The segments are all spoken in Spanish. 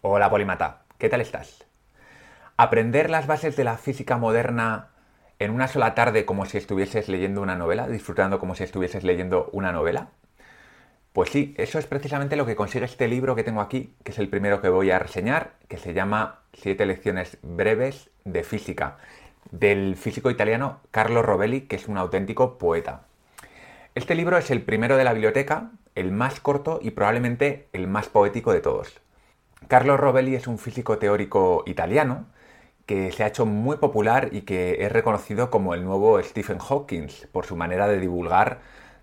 Hola Polimata, ¿qué tal estás? Aprender las bases de la física moderna en una sola tarde como si estuvieses leyendo una novela, disfrutando como si estuvieses leyendo una novela. Pues sí, eso es precisamente lo que consigue este libro que tengo aquí, que es el primero que voy a reseñar, que se llama Siete lecciones breves de física, del físico italiano Carlo Rovelli, que es un auténtico poeta. Este libro es el primero de la biblioteca, el más corto y probablemente el más poético de todos. Carlo Rovelli es un físico teórico italiano que se ha hecho muy popular y que es reconocido como el nuevo Stephen Hawking por su manera de divulgar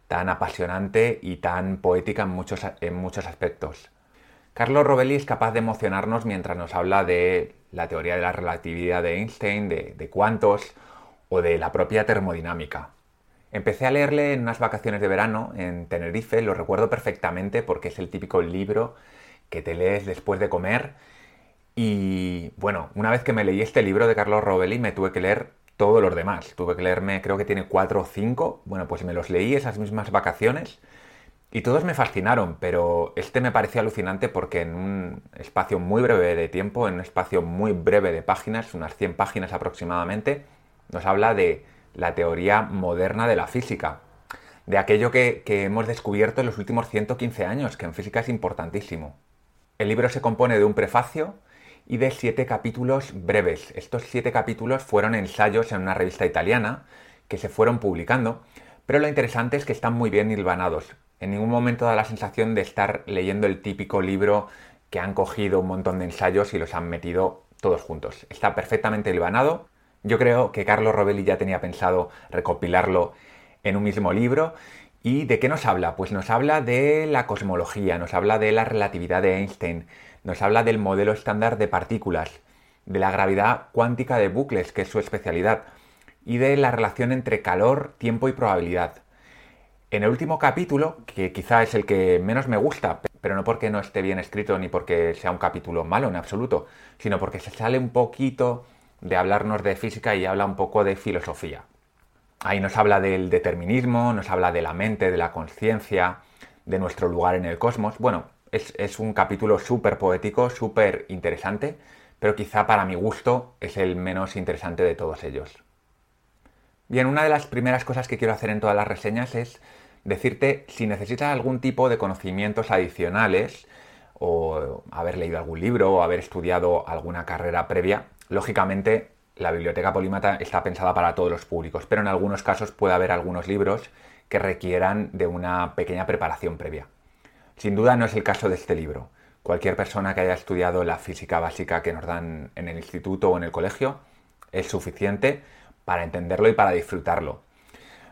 tan apasionante y tan poética en muchos, en muchos aspectos. Carlo Rovelli es capaz de emocionarnos mientras nos habla de la teoría de la relatividad de Einstein, de, de cuantos o de la propia termodinámica. Empecé a leerle en unas vacaciones de verano en Tenerife, lo recuerdo perfectamente porque es el típico libro que te lees después de comer. Y bueno, una vez que me leí este libro de Carlos Rovelli, me tuve que leer todos los demás. Tuve que leerme, creo que tiene cuatro o cinco. Bueno, pues me los leí esas mismas vacaciones y todos me fascinaron, pero este me pareció alucinante porque en un espacio muy breve de tiempo, en un espacio muy breve de páginas, unas 100 páginas aproximadamente, nos habla de la teoría moderna de la física, de aquello que, que hemos descubierto en los últimos 115 años, que en física es importantísimo. El libro se compone de un prefacio y de siete capítulos breves. Estos siete capítulos fueron ensayos en una revista italiana que se fueron publicando, pero lo interesante es que están muy bien hilvanados. En ningún momento da la sensación de estar leyendo el típico libro que han cogido un montón de ensayos y los han metido todos juntos. Está perfectamente hilvanado. Yo creo que Carlos Rovelli ya tenía pensado recopilarlo en un mismo libro ¿Y de qué nos habla? Pues nos habla de la cosmología, nos habla de la relatividad de Einstein, nos habla del modelo estándar de partículas, de la gravedad cuántica de bucles, que es su especialidad, y de la relación entre calor, tiempo y probabilidad. En el último capítulo, que quizá es el que menos me gusta, pero no porque no esté bien escrito ni porque sea un capítulo malo en absoluto, sino porque se sale un poquito de hablarnos de física y habla un poco de filosofía. Ahí nos habla del determinismo, nos habla de la mente, de la conciencia, de nuestro lugar en el cosmos. Bueno, es, un capítulo súper poético, súper interesante, pero quizá para mi gusto es el menos interesante de todos ellos. Bien, una de las primeras cosas que quiero hacer en todas las reseñas es decirte si necesitas algún tipo de conocimientos adicionales o haber leído algún libro o haber estudiado alguna carrera previa, lógicamente la biblioteca polímata está pensada para todos los públicos, pero en algunos casos puede haber algunos libros que requieran de una pequeña preparación previa. Sin duda no es el caso de este libro. Cualquier persona que haya estudiado la física básica que nos dan en el instituto o en el colegio es suficiente para entenderlo y para disfrutarlo.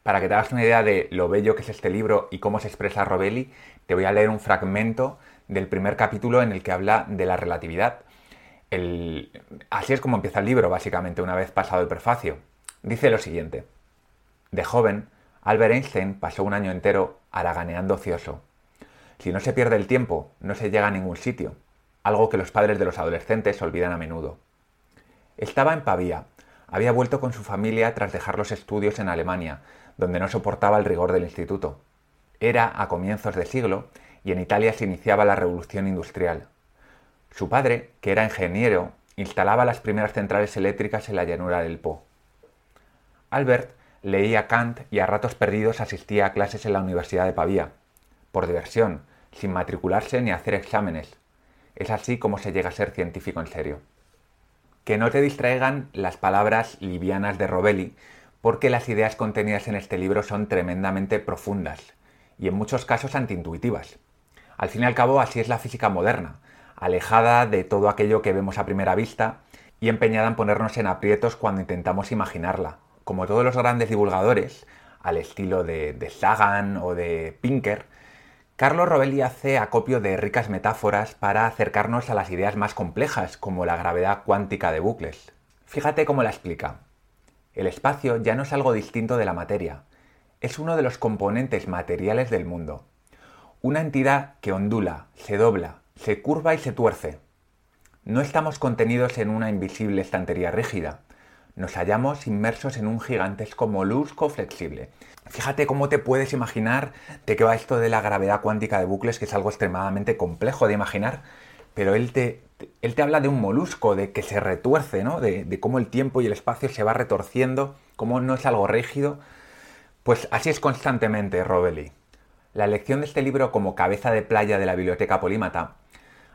Para que te hagas una idea de lo bello que es este libro y cómo se expresa Robelli, te voy a leer un fragmento del primer capítulo en el que habla de la relatividad Así es como empieza el libro, básicamente, una vez pasado el prefacio. Dice lo siguiente. De joven, Albert Einstein pasó un año entero haraganeando ocioso. Si no se pierde el tiempo, no se llega a ningún sitio, algo que los padres de los adolescentes olvidan a menudo. Estaba en Pavía, había vuelto con su familia tras dejar los estudios en Alemania, donde no soportaba el rigor del instituto. Era a comienzos de siglo y en Italia se iniciaba la revolución industrial. Su padre, que era ingeniero, instalaba las primeras centrales eléctricas en la llanura del Po. Albert leía Kant y a ratos perdidos asistía a clases en la Universidad de Pavía, por diversión, sin matricularse ni hacer exámenes. Es así como se llega a ser científico en serio. Que no te distraigan las palabras livianas de Robelli, porque las ideas contenidas en este libro son tremendamente profundas y en muchos casos antiintuitivas. Al fin y al cabo, así es la física moderna, alejada de todo aquello que vemos a primera vista y empeñada en ponernos en aprietos cuando intentamos imaginarla. Como todos los grandes divulgadores, al estilo de, Sagan o de Pinker, Carlos Rovelli hace acopio de ricas metáforas para acercarnos a las ideas más complejas, como la gravedad cuántica de bucles. Fíjate cómo la explica. El espacio ya no es algo distinto de la materia, es uno de los componentes materiales del mundo. Una entidad que ondula, se dobla, se curva y se tuerce. No estamos contenidos en una invisible estantería rígida. Nos hallamos inmersos en un gigantesco molusco flexible. Fíjate cómo te puedes imaginar de qué va esto de la gravedad cuántica de bucles, que es algo extremadamente complejo de imaginar, pero él te, él te habla de un molusco, de que se retuerce, ¿no? De, cómo el tiempo y el espacio se va retorciendo, cómo no es algo rígido. Pues así es constantemente Robelli. La elección de este libro como cabeza de playa de la Biblioteca Polímata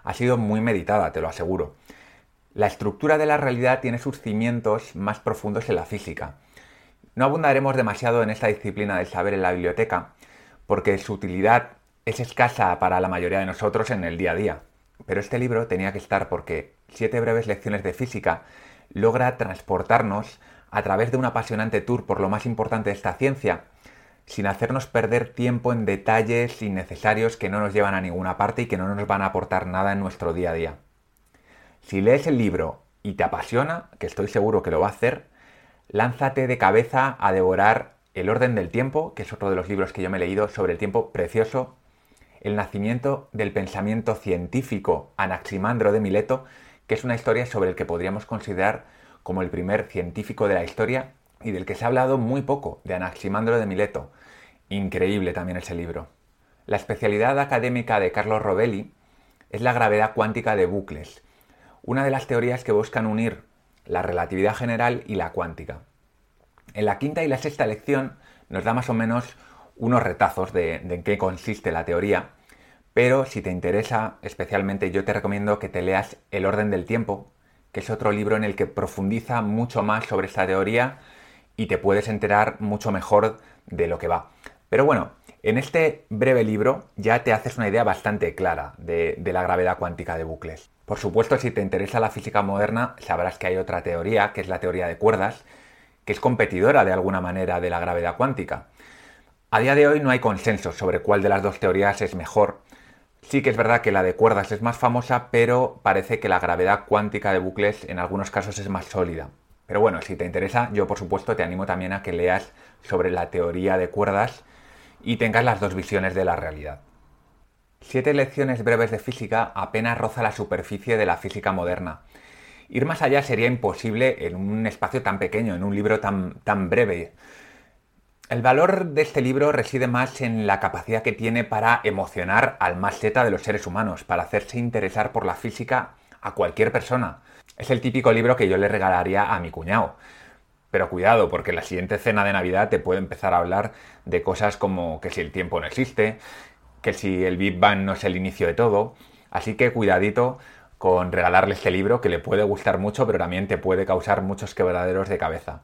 ha sido muy meditada, te lo aseguro. La estructura de la realidad tiene sus cimientos más profundos en la física. No abundaremos demasiado en esta disciplina del saber en la biblioteca, porque su utilidad es escasa para la mayoría de nosotros en el día a día. Pero este libro tenía que estar porque Siete breves lecciones de física logra transportarnos a través de un apasionante tour por lo más importante de esta ciencia, sin hacernos perder tiempo en detalles innecesarios que no nos llevan a ninguna parte y que no nos van a aportar nada en nuestro día a día. Si lees el libro y te apasiona, que estoy seguro que lo va a hacer, lánzate de cabeza a devorar El orden del tiempo, que es otro de los libros que yo me he leído sobre el tiempo precioso, El nacimiento del pensamiento científico Anaximandro de Mileto, que es una historia sobre el que podríamos considerar como el primer científico de la historia y del que se ha hablado muy poco, de Anaximandro de Mileto. Increíble también ese libro. La especialidad académica de Carlos Rovelli es la gravedad cuántica de bucles, una de las teorías que buscan unir la relatividad general y la cuántica. En la quinta y la sexta lección nos da más o menos unos retazos de, en qué consiste la teoría, pero si te interesa especialmente yo te recomiendo que te leas El orden del tiempo, que es otro libro en el que profundiza mucho más sobre esta teoría y te puedes enterar mucho mejor de lo que va. Pero bueno, en este breve libro ya te haces una idea bastante clara de, la gravedad cuántica de bucles. Por supuesto, si te interesa la física moderna, sabrás que hay otra teoría, que es la teoría de cuerdas, que es competidora de alguna manera de la gravedad cuántica. A día de hoy no hay consenso sobre cuál de las dos teorías es mejor. Sí que es verdad que la de cuerdas es más famosa, pero parece que la gravedad cuántica de bucles en algunos casos es más sólida. Pero bueno, si te interesa, yo por supuesto te animo también a que leas sobre la teoría de cuerdas y tengas las dos visiones de la realidad. Siete lecciones breves de física apenas roza la superficie de la física moderna. Ir más allá sería imposible en un espacio tan pequeño, en un libro tan, tan breve. El valor de este libro reside más en la capacidad que tiene para emocionar al más zeta de los seres humanos, para hacerse interesar por la física a cualquier persona. Es el típico libro que yo le regalaría a mi cuñado. Pero cuidado, porque en la siguiente cena de Navidad te puede empezar a hablar de cosas como que si el tiempo no existe, que si el Big Bang no es el inicio de todo. Así que cuidadito con regalarle este libro que le puede gustar mucho, pero también te puede causar muchos quebraderos de cabeza.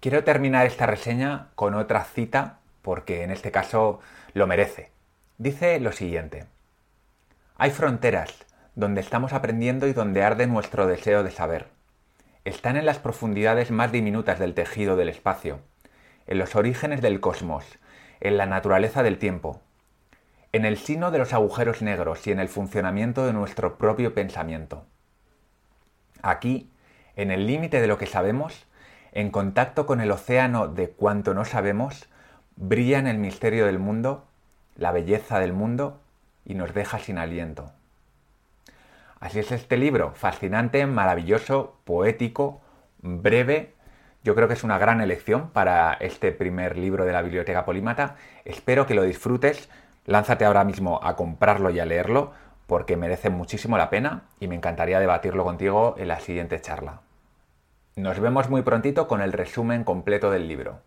Quiero terminar esta reseña con otra cita porque en este caso lo merece. Dice lo siguiente. Hay fronteras donde estamos aprendiendo y donde arde nuestro deseo de saber. Están en las profundidades más diminutas del tejido del espacio, en los orígenes del cosmos, en la naturaleza del tiempo, en el sino de los agujeros negros y en el funcionamiento de nuestro propio pensamiento. Aquí, en el límite de lo que sabemos, en contacto con el océano de cuanto no sabemos, brilla en el misterio del mundo, la belleza del mundo y nos deja sin aliento. Así es este libro, fascinante, maravilloso, poético, breve. Yo creo que es una gran elección para este primer libro de la Biblioteca Polímata. Espero que lo disfrutes. Lánzate ahora mismo a comprarlo y a leerlo porque merece muchísimo la pena y me encantaría debatirlo contigo en la siguiente charla. Nos vemos muy prontito con el resumen completo del libro.